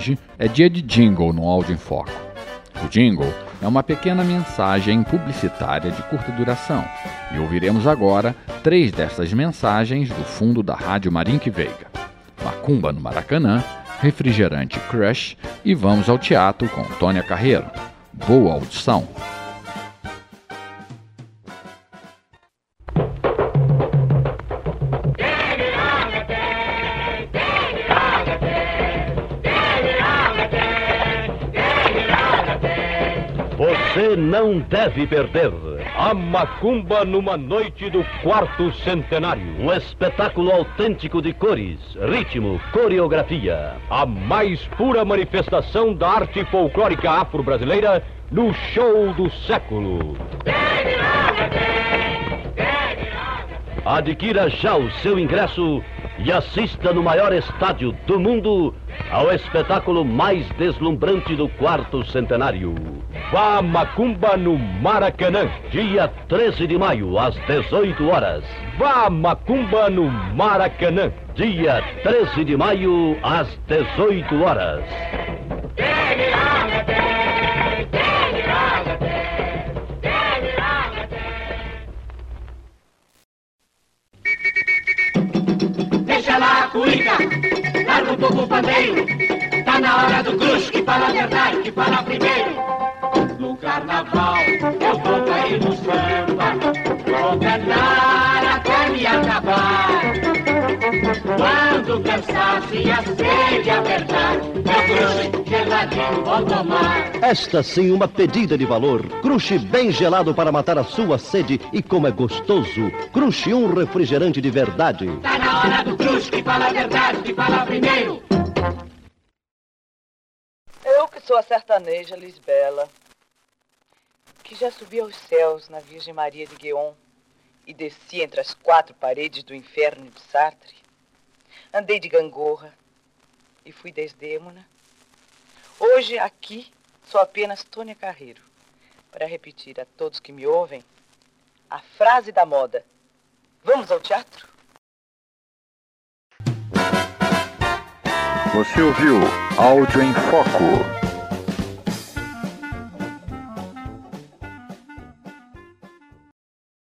hoje é dia de jingle no Áudio em Foco. O jingle é uma pequena mensagem publicitária de curta duração e ouviremos agora três dessas mensagens do fundo da Rádio Marinque Veiga. Macumba no Maracanã, refrigerante Crush e vamos ao teatro com Tônia Carreiro. Boa audição! Você não deve perder a Macumba numa noite do quarto centenário. Um espetáculo autêntico de cores, ritmo, coreografia. A mais pura manifestação da arte folclórica afro-brasileira no show do século. Adquira já o seu ingresso e assista no maior estádio do mundo ao espetáculo mais deslumbrante do quarto centenário. Vá Macumba no Maracanã, dia 13 de maio, às 18 horas. Vá Macumba no Maracanã, dia 13 de maio, às 18 horas. Deixa lá a cuíca, larga um pouco pandeiro. Tá na hora do crush que a verdade, que fala primeiro. No carnaval eu vou cair no samba, vou cantar até me acabar. Quando o cansaço e a sede apertar, meu crush vou tomar. Esta sim, uma pedida de valor. Cruxe bem gelado para matar a sua sede e como é gostoso. Cruxe um refrigerante de verdade. Tá na hora do crush que fala a verdade, que fala primeiro. Eu que sou a sertaneja Lisbela, que já subi aos céus na Virgem Maria de Guion e desci entre as quatro paredes do inferno de Sartre, andei de gangorra e fui desdêmona. Hoje aqui sou apenas Tônia Carreiro, para repetir a todos que me ouvem a frase da moda. Vamos ao teatro? Você ouviu Áudio em Foco.